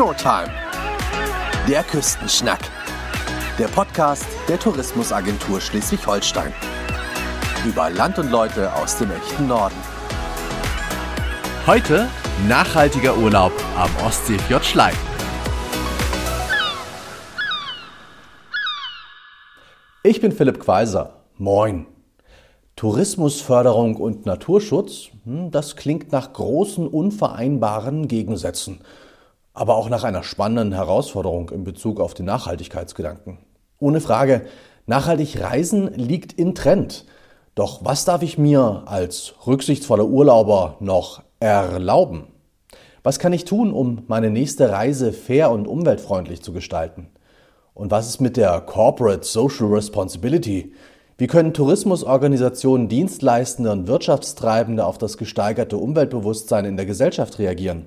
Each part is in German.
Showtime. Der Küstenschnack. Der Podcast der Tourismusagentur Schleswig-Holstein. Über Land und Leute aus dem echten Norden. Heute nachhaltiger Urlaub am Ostseefjord Schlei. Ich bin Philipp Quaiser. Moin. Tourismusförderung und Naturschutz, hm, das klingt nach großen unvereinbaren Gegensätzen, aber auch nach einer spannenden Herausforderung in Bezug auf den Nachhaltigkeitsgedanken. Ohne Frage, nachhaltig reisen liegt in Trend. Doch was darf ich mir als rücksichtsvoller Urlauber noch erlauben? Was kann ich tun, um meine nächste Reise fair und umweltfreundlich zu gestalten? Und was ist mit der Corporate Social Responsibility? Wie können Tourismusorganisationen, Dienstleistende und Wirtschaftstreibende auf das gesteigerte Umweltbewusstsein in der Gesellschaft reagieren?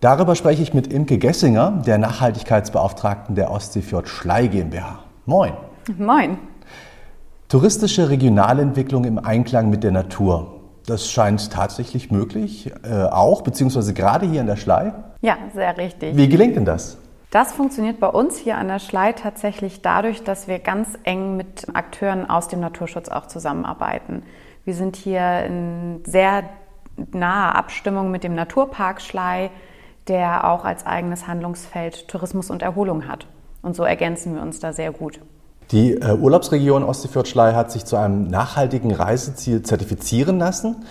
Darüber spreche ich mit Imke Gessinger, der Nachhaltigkeitsbeauftragten der Ostseefjord Schlei GmbH. Moin. Moin. Touristische Regionalentwicklung im Einklang mit der Natur. Das scheint tatsächlich möglich, äh, auch, beziehungsweise gerade hier in der Schlei. Ja, sehr richtig. Wie gelingt denn das? Das funktioniert bei uns hier an der Schlei tatsächlich dadurch, dass wir ganz eng mit Akteuren aus dem Naturschutz auch zusammenarbeiten. Wir sind hier in sehr naher Abstimmung mit dem Naturpark Schlei, der auch als eigenes Handlungsfeld Tourismus und Erholung hat. Und so ergänzen wir uns da sehr gut. Die äh, Urlaubsregion Ostseefjord-Schlei hat sich zu einem nachhaltigen Reiseziel zertifizieren lassen.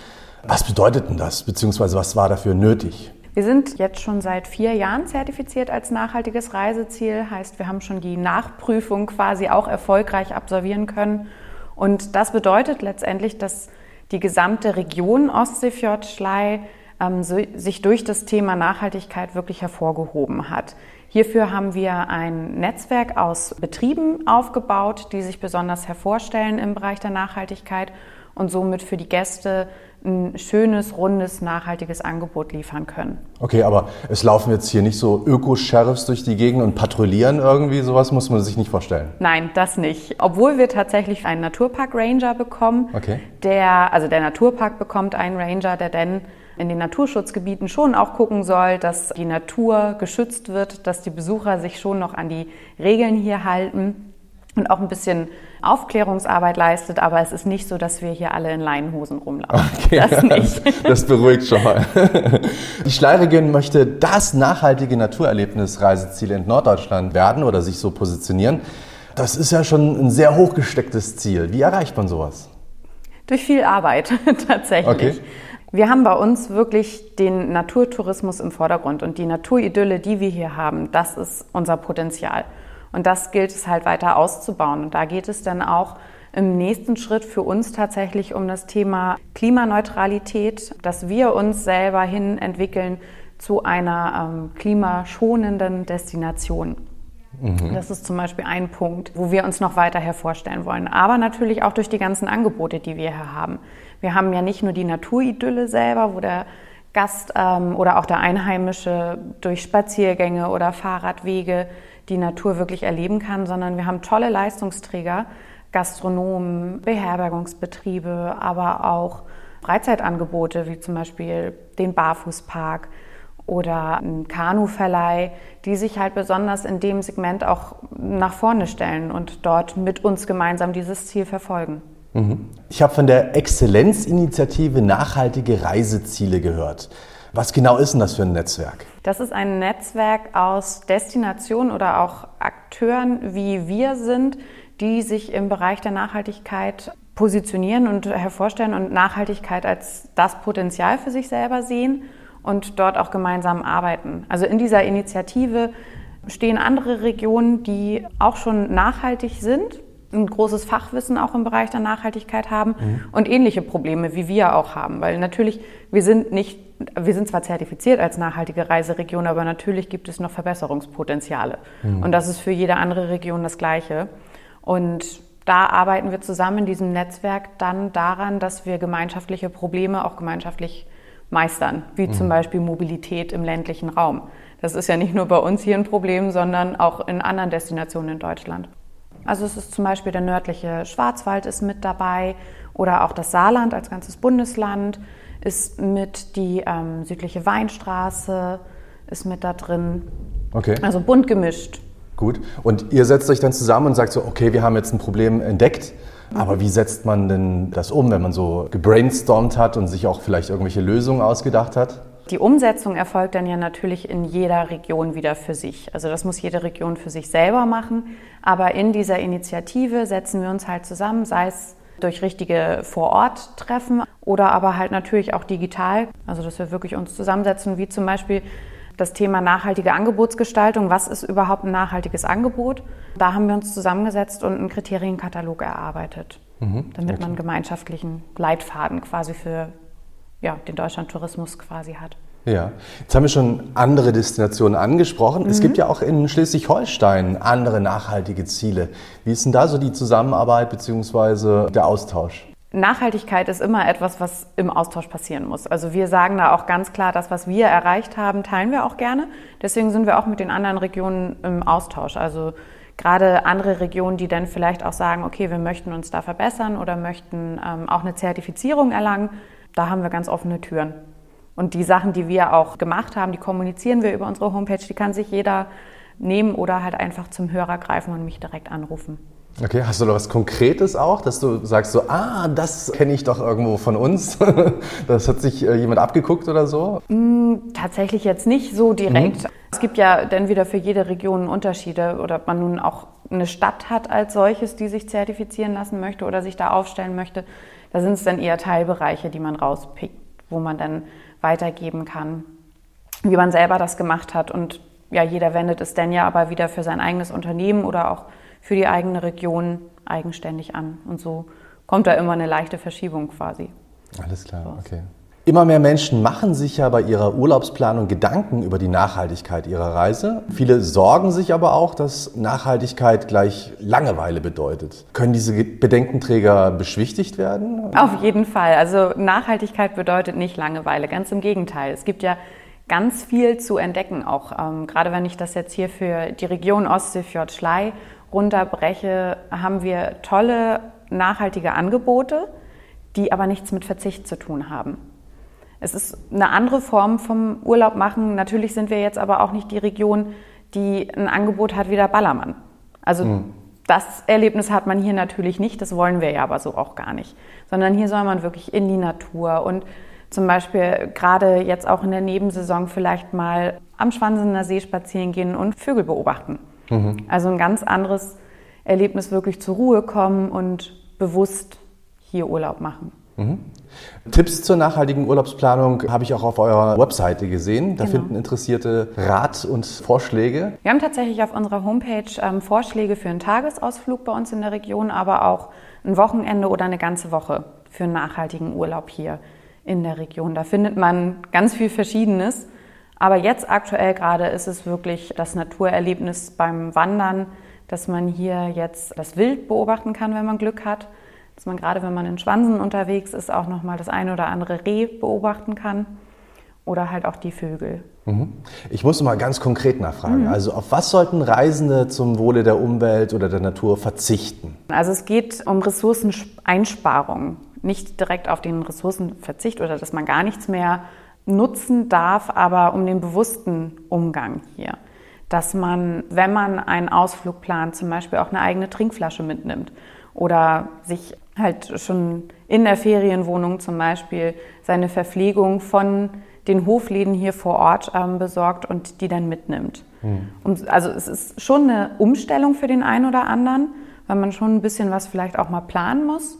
Was bedeutet denn das, beziehungsweise was war dafür nötig? Wir sind jetzt schon seit vier Jahren zertifiziert als nachhaltiges Reiseziel. Heißt, wir haben schon die Nachprüfung quasi auch erfolgreich absolvieren können. Und das bedeutet letztendlich, dass die gesamte Region Ostseefjord-Schlei ähm, so, sich durch das Thema Nachhaltigkeit wirklich hervorgehoben hat. Hierfür haben wir ein Netzwerk aus Betrieben aufgebaut, die sich besonders hervorstellen im Bereich der Nachhaltigkeit und somit für die Gäste ein schönes, rundes, nachhaltiges Angebot liefern können. Okay, aber es laufen jetzt hier nicht so Öko-Sheriffs durch die Gegend und patrouillieren irgendwie, sowas muss man sich nicht vorstellen. Nein, das nicht. Obwohl wir tatsächlich einen Naturpark-Ranger bekommen, okay. der, also der Naturpark bekommt einen Ranger, der denn in den Naturschutzgebieten schon auch gucken soll, dass die Natur geschützt wird, dass die Besucher sich schon noch an die Regeln hier halten und auch ein bisschen Aufklärungsarbeit leistet, aber es ist nicht so, dass wir hier alle in Leinenhosen rumlaufen. Okay, das nicht. Das beruhigt schon mal. Die Schleiregion möchte das nachhaltige Naturerlebnisreiseziel in Norddeutschland werden oder sich so positionieren. Das ist ja schon ein sehr hochgestecktes Ziel. Wie erreicht man sowas? Durch viel Arbeit tatsächlich. Okay. Wir haben bei uns wirklich den Naturtourismus im Vordergrund und die Naturidylle, die wir hier haben, das ist unser Potenzial. Und das gilt es halt weiter auszubauen. Und da geht es dann auch im nächsten Schritt für uns tatsächlich um das Thema Klimaneutralität, dass wir uns selber hin entwickeln zu einer ähm, klimaschonenden Destination. Mhm. Das ist zum Beispiel ein Punkt, wo wir uns noch weiter hervorstellen wollen. Aber natürlich auch durch die ganzen Angebote, die wir hier haben. Wir haben ja nicht nur die Naturidylle selber, wo der Gast ähm, oder auch der Einheimische durch Spaziergänge oder Fahrradwege die Natur wirklich erleben kann, sondern wir haben tolle Leistungsträger, Gastronomen, Beherbergungsbetriebe, aber auch Freizeitangebote wie zum Beispiel den Barfußpark oder einen Kanuverleih, die sich halt besonders in dem Segment auch nach vorne stellen und dort mit uns gemeinsam dieses Ziel verfolgen. Mhm. Ich habe von der Exzellenzinitiative Nachhaltige Reiseziele gehört. Was genau ist denn das für ein Netzwerk? Das ist ein Netzwerk aus Destinationen oder auch Akteuren, wie wir sind, die sich im Bereich der Nachhaltigkeit positionieren und hervorstellen und Nachhaltigkeit als das Potenzial für sich selber sehen und dort auch gemeinsam arbeiten. Also in dieser Initiative stehen andere Regionen, die auch schon nachhaltig sind, ein großes Fachwissen auch im Bereich der Nachhaltigkeit haben mhm. und ähnliche Probleme wie wir auch haben. Weil natürlich, wir sind nicht, wir sind zwar zertifiziert als nachhaltige Reiseregion, aber natürlich gibt es noch Verbesserungspotenziale. Mhm. Und das ist für jede andere Region das Gleiche. Und da arbeiten wir zusammen in diesem Netzwerk dann daran, dass wir gemeinschaftliche Probleme auch gemeinschaftlich meistern, wie mhm. zum Beispiel Mobilität im ländlichen Raum. Das ist ja nicht nur bei uns hier ein Problem, sondern auch in anderen Destinationen in Deutschland. Also es ist zum Beispiel der nördliche Schwarzwald ist mit dabei oder auch das Saarland als ganzes Bundesland ist mit die ähm, südliche Weinstraße, ist mit da drin. Okay. Also bunt gemischt. Gut. Und ihr setzt euch dann zusammen und sagt so, okay, wir haben jetzt ein Problem entdeckt. Aber wie setzt man denn das um, wenn man so gebrainstormt hat und sich auch vielleicht irgendwelche Lösungen ausgedacht hat? Die Umsetzung erfolgt dann ja natürlich in jeder Region wieder für sich. Also das muss jede Region für sich selber machen. Aber in dieser Initiative setzen wir uns halt zusammen, sei es durch richtige Vor-Ort-Treffen oder aber halt natürlich auch digital. Also dass wir wirklich uns zusammensetzen, wie zum Beispiel das Thema nachhaltige Angebotsgestaltung. Was ist überhaupt ein nachhaltiges Angebot? Da haben wir uns zusammengesetzt und einen Kriterienkatalog erarbeitet, mhm, damit okay. man einen gemeinschaftlichen Leitfaden quasi für ja, den Deutschlandtourismus quasi hat. Ja, jetzt haben wir schon andere Destinationen angesprochen. Mhm. Es gibt ja auch in Schleswig-Holstein andere nachhaltige Ziele. Wie ist denn da so die Zusammenarbeit bzw. der Austausch? Nachhaltigkeit ist immer etwas, was im Austausch passieren muss. Also wir sagen da auch ganz klar, das, was wir erreicht haben, teilen wir auch gerne. Deswegen sind wir auch mit den anderen Regionen im Austausch. Also gerade andere Regionen, die dann vielleicht auch sagen, okay, wir möchten uns da verbessern oder möchten ähm, auch eine Zertifizierung erlangen, da haben wir ganz offene Türen. Und die Sachen, die wir auch gemacht haben, die kommunizieren wir über unsere Homepage, die kann sich jeder nehmen oder halt einfach zum Hörer greifen und mich direkt anrufen. Okay, hast du da was Konkretes auch, dass du sagst so, ah, das kenne ich doch irgendwo von uns. das hat sich äh, jemand abgeguckt oder so? Mm, tatsächlich jetzt nicht so direkt. Mhm. Es gibt ja dann wieder für jede Region Unterschiede oder ob man nun auch eine Stadt hat als solches, die sich zertifizieren lassen möchte oder sich da aufstellen möchte. Da sind es dann eher Teilbereiche, die man rauspickt, wo man dann weitergeben kann, wie man selber das gemacht hat. Und ja, jeder wendet es dann ja aber wieder für sein eigenes Unternehmen oder auch für die eigene Region eigenständig an. Und so kommt da immer eine leichte Verschiebung quasi. Alles klar, okay. Immer mehr Menschen machen sich ja bei ihrer Urlaubsplanung Gedanken über die Nachhaltigkeit ihrer Reise. Viele sorgen sich aber auch, dass Nachhaltigkeit gleich Langeweile bedeutet. Können diese Bedenkenträger beschwichtigt werden? Auf jeden Fall. Also Nachhaltigkeit bedeutet nicht Langeweile, ganz im Gegenteil. Es gibt ja ganz viel zu entdecken, auch ähm, gerade wenn ich das jetzt hier für die Region Ostseefjord-Schlei runterbreche, haben wir tolle nachhaltige Angebote, die aber nichts mit Verzicht zu tun haben. Es ist eine andere Form vom Urlaub machen. Natürlich sind wir jetzt aber auch nicht die Region, die ein Angebot hat wie der Ballermann. Also mhm. das Erlebnis hat man hier natürlich nicht, das wollen wir ja aber so auch gar nicht. Sondern hier soll man wirklich in die Natur und zum Beispiel gerade jetzt auch in der Nebensaison vielleicht mal am Schwansener See spazieren gehen und Vögel beobachten. Mhm. Also ein ganz anderes Erlebnis, wirklich zur Ruhe kommen und bewusst hier Urlaub machen. Mhm. Tipps zur nachhaltigen Urlaubsplanung habe ich auch auf eurer Webseite gesehen. Da genau. finden Interessierte Rat und Vorschläge. Wir haben tatsächlich auf unserer Homepage ähm, Vorschläge für einen Tagesausflug bei uns in der Region, aber auch ein Wochenende oder eine ganze Woche für einen nachhaltigen Urlaub hier in der Region. Da findet man ganz viel Verschiedenes. Aber jetzt aktuell gerade ist es wirklich das Naturerlebnis beim Wandern, dass man hier jetzt das Wild beobachten kann, wenn man Glück hat dass man gerade, wenn man in Schwansen unterwegs ist, auch nochmal das eine oder andere Reh beobachten kann oder halt auch die Vögel. Mhm. Ich muss mal ganz konkret nachfragen. Mhm. Also auf was sollten Reisende zum Wohle der Umwelt oder der Natur verzichten? Also es geht um Ressourceneinsparung, nicht direkt auf den Ressourcenverzicht oder dass man gar nichts mehr nutzen darf, aber um den bewussten Umgang hier. Dass man, wenn man einen Ausflug plant, zum Beispiel auch eine eigene Trinkflasche mitnimmt oder sich halt schon in der Ferienwohnung zum Beispiel seine Verpflegung von den Hofläden hier vor Ort ähm, besorgt und die dann mitnimmt. Mhm. Und also es ist schon eine Umstellung für den einen oder anderen, weil man schon ein bisschen was vielleicht auch mal planen muss.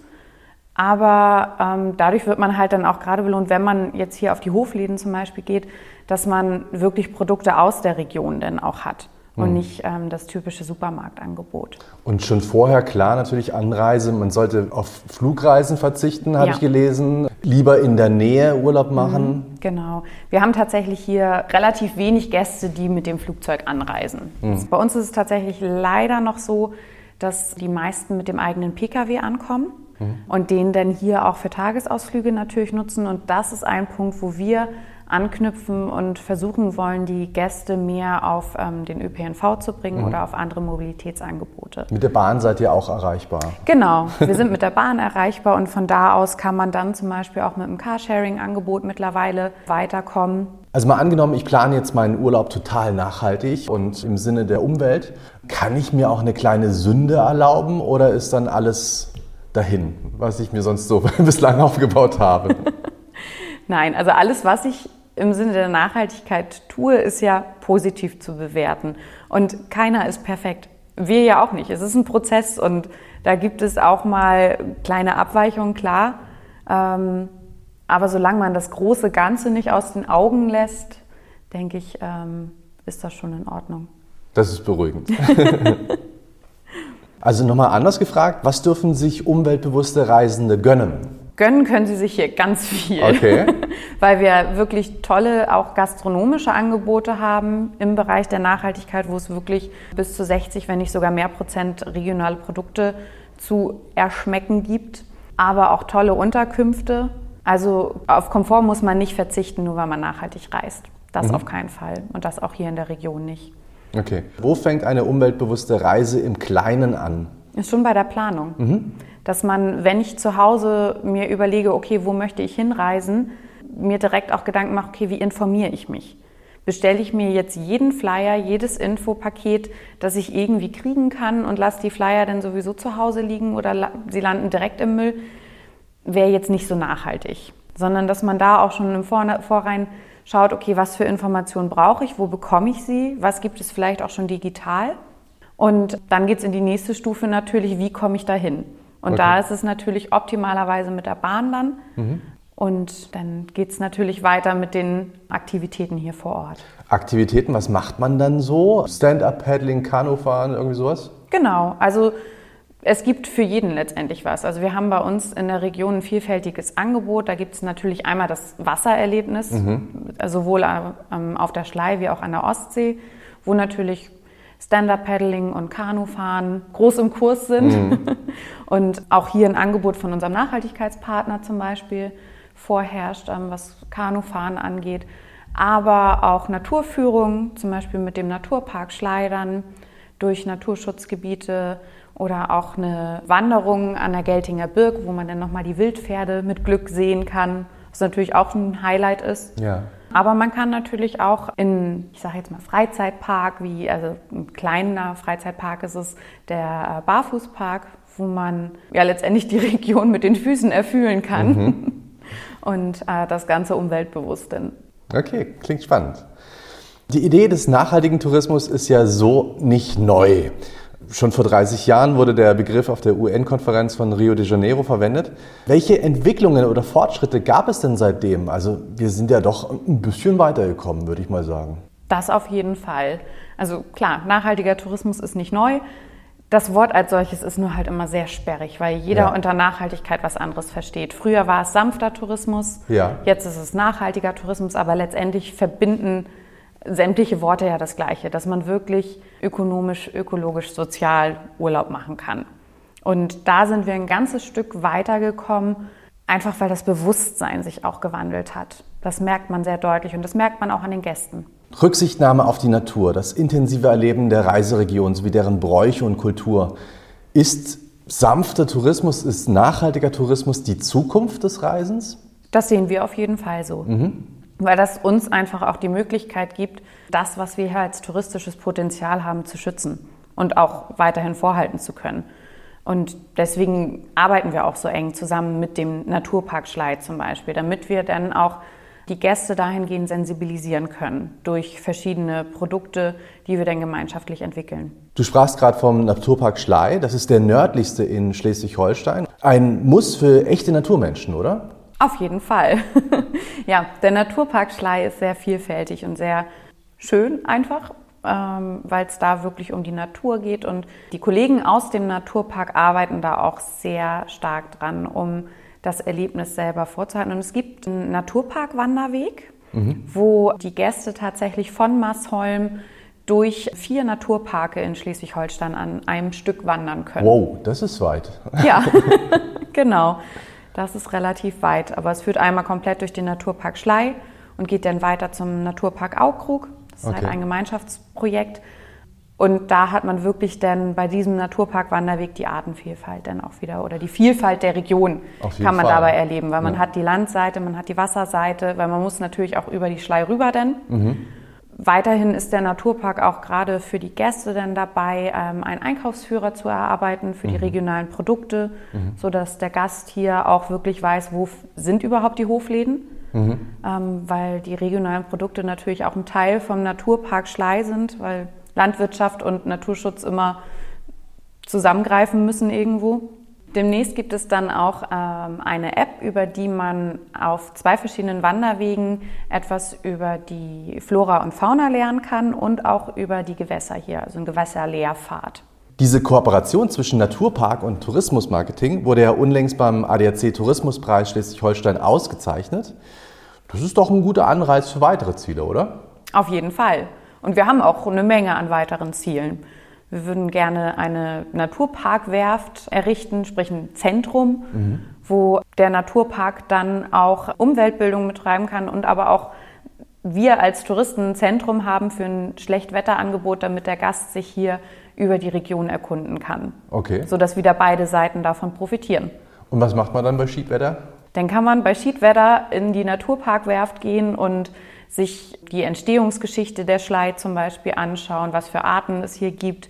Aber ähm, dadurch wird man halt dann auch gerade belohnt, wenn man jetzt hier auf die Hofläden zum Beispiel geht, dass man wirklich Produkte aus der Region dann auch hat und mhm. nicht ähm, das typische Supermarktangebot. Und schon vorher klar natürlich Anreise, man sollte auf Flugreisen verzichten, habe ja. ich gelesen, lieber in der Nähe Urlaub mhm, machen. Mhm, genau. Wir haben tatsächlich hier relativ wenig Gäste, die mit dem Flugzeug anreisen. Mhm. Bei uns ist es tatsächlich leider noch so, dass die meisten mit dem eigenen Pkw ankommen mhm. und den dann hier auch für Tagesausflüge natürlich nutzen. Und das ist ein Punkt, wo wir anknüpfen und versuchen wollen, die Gäste mehr auf ähm, den ÖPNV zu bringen mhm. oder auf andere Mobilitätsangebote. Mit der Bahn seid ihr auch erreichbar? Genau, wir sind mit der Bahn erreichbar und von da aus kann man dann zum Beispiel auch mit dem Carsharing-Angebot mittlerweile weiterkommen. Also mal angenommen, ich plane jetzt meinen Urlaub total nachhaltig und im Sinne der Umwelt. Kann ich mir auch eine kleine Sünde erlauben oder ist dann alles dahin, was ich mir sonst so bislang aufgebaut habe? Nein, also alles, was ich im Sinne der Nachhaltigkeit tue, ist ja positiv zu bewerten. Und keiner ist perfekt. Wir ja auch nicht. Es ist ein Prozess und da gibt es auch mal kleine Abweichungen, klar. Ähm, aber solange man das große Ganze nicht aus den Augen lässt, denke ich, ähm, ist das schon in Ordnung. Das ist beruhigend. also nochmal anders gefragt, was dürfen sich umweltbewusste Reisende gönnen? Gönnen können Sie sich hier ganz viel, okay. weil wir wirklich tolle auch gastronomische Angebote haben im Bereich der Nachhaltigkeit, wo es wirklich bis zu 60, wenn nicht sogar mehr Prozent regionale Produkte zu erschmecken gibt, aber auch tolle Unterkünfte. Also auf Komfort muss man nicht verzichten, nur weil man nachhaltig reist. Das mhm. auf keinen Fall und das auch hier in der Region nicht. Okay. Wo fängt eine umweltbewusste Reise im Kleinen an? Ist schon bei der Planung. Mhm dass man, wenn ich zu Hause mir überlege, okay, wo möchte ich hinreisen, mir direkt auch Gedanken mache, okay, wie informiere ich mich? Bestelle ich mir jetzt jeden Flyer, jedes Infopaket, das ich irgendwie kriegen kann und lasse die Flyer dann sowieso zu Hause liegen oder sie landen direkt im Müll, wäre jetzt nicht so nachhaltig. Sondern dass man da auch schon im Vorrein schaut, okay, was für Informationen brauche ich, wo bekomme ich sie, was gibt es vielleicht auch schon digital. Und dann geht es in die nächste Stufe natürlich, wie komme ich da hin? Und okay. da ist es natürlich optimalerweise mit der Bahn dann. Mhm. Und dann geht es natürlich weiter mit den Aktivitäten hier vor Ort. Aktivitäten, was macht man dann so? Stand-up-Paddling, Kanufahren, irgendwie sowas? Genau, also es gibt für jeden letztendlich was. Also wir haben bei uns in der Region ein vielfältiges Angebot. Da gibt es natürlich einmal das Wassererlebnis, mhm. sowohl ähm, auf der Schlei wie auch an der Ostsee, wo natürlich Stand-Up-Paddling und Kanufahren groß im Kurs sind. Mhm. Und auch hier ein Angebot von unserem Nachhaltigkeitspartner zum Beispiel vorherrscht, ähm, was Kanufahren angeht. Aber auch Naturführung, zum Beispiel mit dem Naturpark Schleidern durch Naturschutzgebiete oder auch eine Wanderung an der Geltinger Birk, wo man dann nochmal die Wildpferde mit Glück sehen kann, was natürlich auch ein Highlight ist. Ja. Aber man kann natürlich auch in, ich sage jetzt mal Freizeitpark, wie also ein kleiner Freizeitpark ist es der äh, Barfußpark, wo man ja letztendlich die Region mit den Füßen erfühlen kann mhm. und äh, das Ganze umweltbewusst. Denn. Okay, klingt spannend. Die Idee des nachhaltigen Tourismus ist ja so nicht neu. Schon vor 30 Jahren wurde der Begriff auf der UN-Konferenz von Rio de Janeiro verwendet. Welche Entwicklungen oder Fortschritte gab es denn seitdem? Also wir sind ja doch ein bisschen weitergekommen, würde ich mal sagen. Das auf jeden Fall. Also klar, nachhaltiger Tourismus ist nicht neu. Das Wort als solches ist nur halt immer sehr sperrig, weil jeder ja. unter Nachhaltigkeit was anderes versteht. Früher war es sanfter Tourismus, ja. jetzt ist es nachhaltiger Tourismus, aber letztendlich verbinden sämtliche Worte ja das Gleiche, dass man wirklich ökonomisch, ökologisch, sozial Urlaub machen kann. Und da sind wir ein ganzes Stück weitergekommen, einfach weil das Bewusstsein sich auch gewandelt hat. Das merkt man sehr deutlich und das merkt man auch an den Gästen. Rücksichtnahme auf die Natur, das intensive Erleben der Reiseregion sowie deren Bräuche und Kultur. Ist sanfter Tourismus, ist nachhaltiger Tourismus die Zukunft des Reisens? Das sehen wir auf jeden Fall so. Mhm weil das uns einfach auch die Möglichkeit gibt, das, was wir hier als touristisches Potenzial haben, zu schützen und auch weiterhin vorhalten zu können. Und deswegen arbeiten wir auch so eng zusammen mit dem Naturpark Schlei zum Beispiel, damit wir dann auch die Gäste dahingehend sensibilisieren können durch verschiedene Produkte, die wir dann gemeinschaftlich entwickeln. Du sprachst gerade vom Naturpark Schlei. Das ist der nördlichste in Schleswig-Holstein. Ein Muss für echte Naturmenschen, oder? Auf jeden Fall. ja, der Naturpark Schlei ist sehr vielfältig und sehr schön einfach, ähm, weil es da wirklich um die Natur geht. Und die Kollegen aus dem Naturpark arbeiten da auch sehr stark dran, um das Erlebnis selber vorzuhalten. Und es gibt einen Naturpark-Wanderweg, mhm. wo die Gäste tatsächlich von Massholm durch vier Naturparke in Schleswig-Holstein an einem Stück wandern können. Wow, das ist weit. Ja, genau. Das ist relativ weit, aber es führt einmal komplett durch den Naturpark Schlei und geht dann weiter zum Naturpark Aukrug. Das ist halt okay. halt ein Gemeinschaftsprojekt. Und da hat man wirklich dann bei diesem Naturpark Wanderweg die Artenvielfalt dann auch wieder oder die Vielfalt der Region kann man Fall. dabei erleben, weil man ja. hat die Landseite, man hat die Wasserseite, weil man muss natürlich auch über die Schlei rüber denn. Mhm. Weiterhin ist der Naturpark auch gerade für die Gäste dann dabei, ähm, einen Einkaufsführer zu erarbeiten für mhm. die regionalen Produkte, mhm. sodass der Gast hier auch wirklich weiß, wo sind überhaupt die Hofläden. Mhm. Ähm, weil die regionalen Produkte natürlich auch ein Teil vom Naturpark Schlei sind, weil Landwirtschaft und Naturschutz immer zusammengreifen müssen irgendwo. Demnächst gibt es dann auch ähm, eine App, über die man auf zwei verschiedenen Wanderwegen etwas über die Flora und Fauna lernen kann und auch über die Gewässer hier, also ein Gewässerlehrfahrt. Diese Kooperation zwischen Naturpark und Tourismusmarketing wurde ja unlängst beim ADAC Tourismuspreis Schleswig-Holstein ausgezeichnet. Das ist doch ein guter Anreiz für weitere Ziele, oder? Auf jeden Fall. Und wir haben auch eine Menge an weiteren Zielen. Wir würden gerne eine Naturparkwerft errichten, sprich ein Zentrum, mhm. wo der Naturpark dann auch Umweltbildung betreiben kann und aber auch wir als Touristen ein Zentrum haben für ein Schlechtwetterangebot, damit der Gast sich hier über die Region erkunden kann. Okay. Sodass wieder beide Seiten davon profitieren. Und was macht man dann bei Schiedwetter? Dann kann man bei Schiedwetter in die Naturparkwerft gehen und sich die Entstehungsgeschichte der Schlei zum Beispiel anschauen, was für Arten es hier gibt,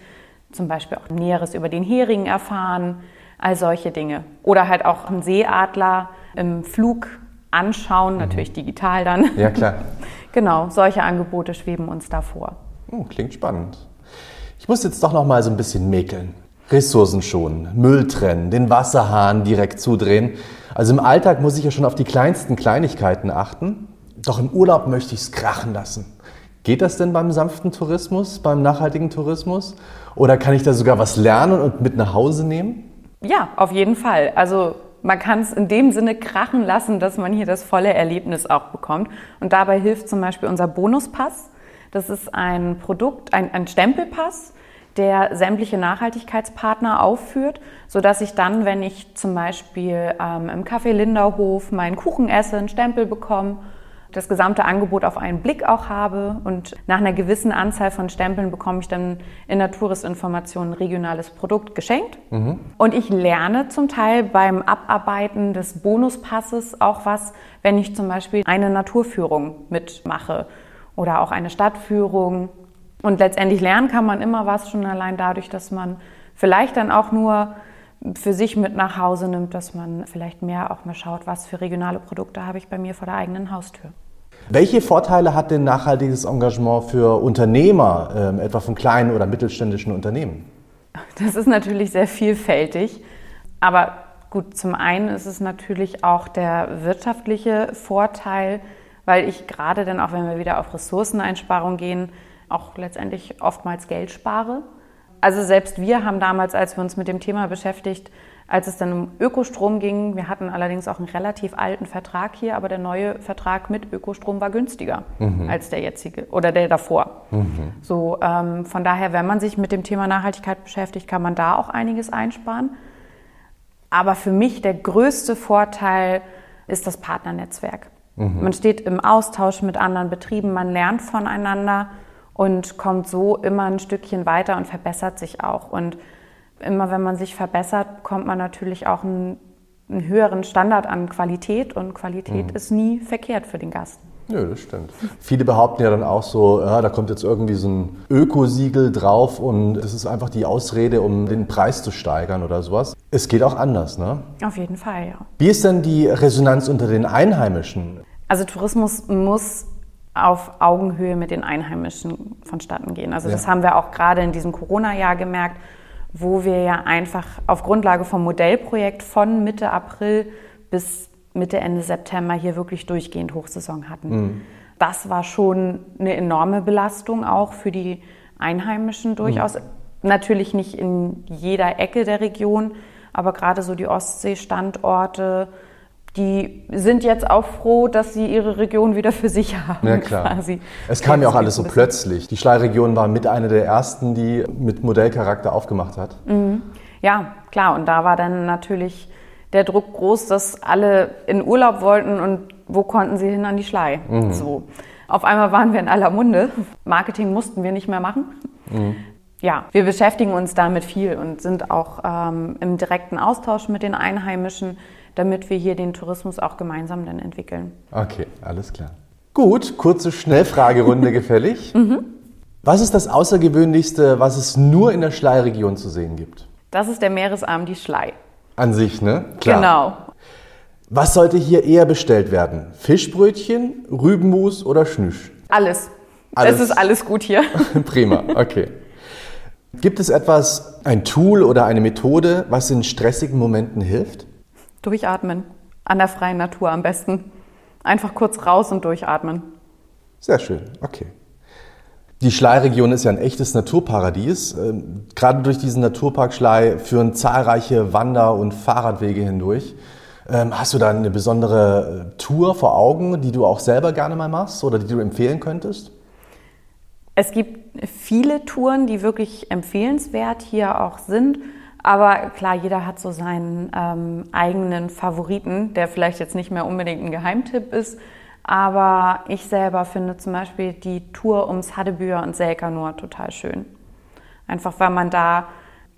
zum Beispiel auch Näheres über den Hering erfahren, all solche Dinge. Oder halt auch einen Seeadler im Flug anschauen, mhm. natürlich digital dann. Ja, klar. genau, solche Angebote schweben uns da vor. Oh, klingt spannend. Ich muss jetzt doch noch mal so ein bisschen mäkeln. Ressourcen schonen, Müll trennen, den Wasserhahn direkt zudrehen. Also im Alltag muss ich ja schon auf die kleinsten Kleinigkeiten achten. Doch im Urlaub möchte ich es krachen lassen. Geht das denn beim sanften Tourismus, beim nachhaltigen Tourismus? Oder kann ich da sogar was lernen und mit nach Hause nehmen? Ja, auf jeden Fall. Also man kann es in dem Sinne krachen lassen, dass man hier das volle Erlebnis auch bekommt. Und dabei hilft zum Beispiel unser Bonuspass. Das ist ein Produkt, ein, ein Stempelpass, der sämtliche Nachhaltigkeitspartner aufführt, sodass ich dann, wenn ich zum Beispiel ähm, im Café Linderhof meinen Kuchen esse, einen Stempel bekomme das gesamte Angebot auf einen Blick auch habe. Und nach einer gewissen Anzahl von Stempeln bekomme ich dann in der Touristinformation ein regionales Produkt geschenkt. Mhm. Und ich lerne zum Teil beim Abarbeiten des Bonuspasses auch was, wenn ich zum Beispiel eine Naturführung mitmache oder auch eine Stadtführung. Und letztendlich lernen kann man immer was schon allein dadurch, dass man vielleicht dann auch nur für sich mit nach Hause nimmt, dass man vielleicht mehr auch mal schaut, was für regionale Produkte habe ich bei mir vor der eigenen Haustür. Welche Vorteile hat denn nachhaltiges Engagement für Unternehmer, äh, etwa von kleinen oder mittelständischen Unternehmen? Das ist natürlich sehr vielfältig. Aber gut, zum einen ist es natürlich auch der wirtschaftliche Vorteil, weil ich gerade dann auch, wenn wir wieder auf Ressourceneinsparung gehen, auch letztendlich oftmals Geld spare. Also selbst wir haben damals, als wir uns mit dem Thema beschäftigt, als es dann um Ökostrom ging, wir hatten allerdings auch einen relativ alten Vertrag hier, aber der neue Vertrag mit Ökostrom war günstiger mhm. als der jetzige oder der davor. Mhm. So, ähm, von daher, wenn man sich mit dem Thema Nachhaltigkeit beschäftigt, kann man da auch einiges einsparen. Aber für mich der größte Vorteil ist das Partnernetzwerk. Mhm. Man steht im Austausch mit anderen Betrieben, man lernt voneinander und kommt so immer ein Stückchen weiter und verbessert sich auch. Und immer wenn man sich verbessert, bekommt man natürlich auch einen, einen höheren Standard an Qualität und Qualität mhm. ist nie verkehrt für den Gast. Ja, das stimmt. Viele behaupten ja dann auch so, ja, da kommt jetzt irgendwie so ein Ökosiegel drauf und das ist einfach die Ausrede, um den Preis zu steigern oder sowas. Es geht auch anders, ne? Auf jeden Fall, ja. Wie ist denn die Resonanz unter den Einheimischen? Also Tourismus muss auf Augenhöhe mit den Einheimischen vonstatten gehen. Also ja. das haben wir auch gerade in diesem Corona-Jahr gemerkt wo wir ja einfach auf Grundlage vom Modellprojekt von Mitte April bis Mitte, Ende September hier wirklich durchgehend Hochsaison hatten. Mhm. Das war schon eine enorme Belastung auch für die Einheimischen durchaus. Mhm. Natürlich nicht in jeder Ecke der Region, aber gerade so die Ostsee-Standorte, die sind jetzt auch froh, dass sie ihre Region wieder für sich haben. Ja, klar. Quasi. Es kam ja auch alles so plötzlich. Die Schleiregion war mit einer der ersten, die mit Modellcharakter aufgemacht hat. Mhm. Ja, klar. Und da war dann natürlich der Druck groß, dass alle in Urlaub wollten und wo konnten sie hin an die Schlei? Mhm. So. Auf einmal waren wir in aller Munde. Marketing mussten wir nicht mehr machen. Mhm. Ja, wir beschäftigen uns damit viel und sind auch ähm, im direkten Austausch mit den Einheimischen, damit wir hier den Tourismus auch gemeinsam dann entwickeln. Okay, alles klar. Gut, kurze Schnellfragerunde gefällig. Mhm. Was ist das Außergewöhnlichste, was es nur in der Schlei-Region zu sehen gibt? Das ist der Meeresarm, die Schlei. An sich, ne? Klar. Genau. Was sollte hier eher bestellt werden? Fischbrötchen, Rübenmus oder Schnüsch? Alles. alles. Es ist alles gut hier. Prima, okay. Gibt es etwas, ein Tool oder eine Methode, was in stressigen Momenten hilft? Durchatmen. An der freien Natur am besten. Einfach kurz raus und durchatmen. Sehr schön, okay. Die Schlei-Region ist ja ein echtes Naturparadies. Ähm, gerade durch diesen Naturpark Schlei führen zahlreiche Wander- und Fahrradwege hindurch. Ähm, hast du da eine besondere äh, Tour vor Augen, die du auch selber gerne mal machst oder die du empfehlen könntest? Es gibt viele Touren, die wirklich empfehlenswert hier auch sind. Aber klar, jeder hat so seinen ähm, eigenen Favoriten, der vielleicht jetzt nicht mehr unbedingt ein Geheimtipp ist. Aber ich selber finde zum Beispiel die Tour ums Haddebüher und Selkanor total schön. Einfach weil man da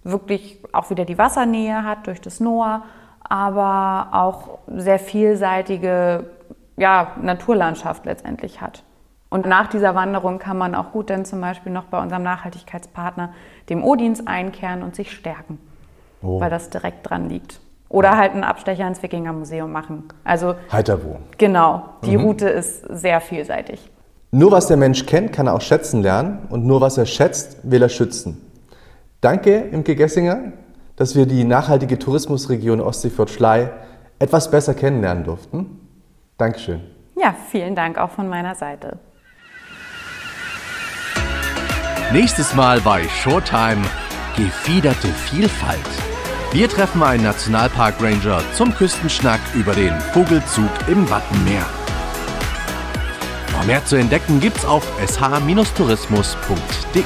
wirklich auch wieder die Wassernähe hat durch das Noah, aber auch sehr vielseitige ja, Naturlandschaft letztendlich hat. Und nach dieser Wanderung kann man auch gut dann zum Beispiel noch bei unserem Nachhaltigkeitspartner, dem Odins, einkehren und sich stärken, oh. weil das direkt dran liegt. Oder halt einen Abstecher ins Wikingermuseum machen. Also Heiterwo. Genau, die mhm. Route ist sehr vielseitig. Nur was der Mensch kennt, kann er auch schätzen lernen und nur was er schätzt, will er schützen. Danke, Imke Gessinger, dass wir die nachhaltige Tourismusregion Ostseefjord-Schlei etwas besser kennenlernen durften. Dankeschön. Ja, vielen Dank auch von meiner Seite. Nächstes Mal bei Showtime Gefiederte Vielfalt. Wir treffen einen Nationalpark Ranger zum Küstenschnack über den Vogelzug im Wattenmeer. Noch mehr zu entdecken gibt's auf sh-tourismus.de.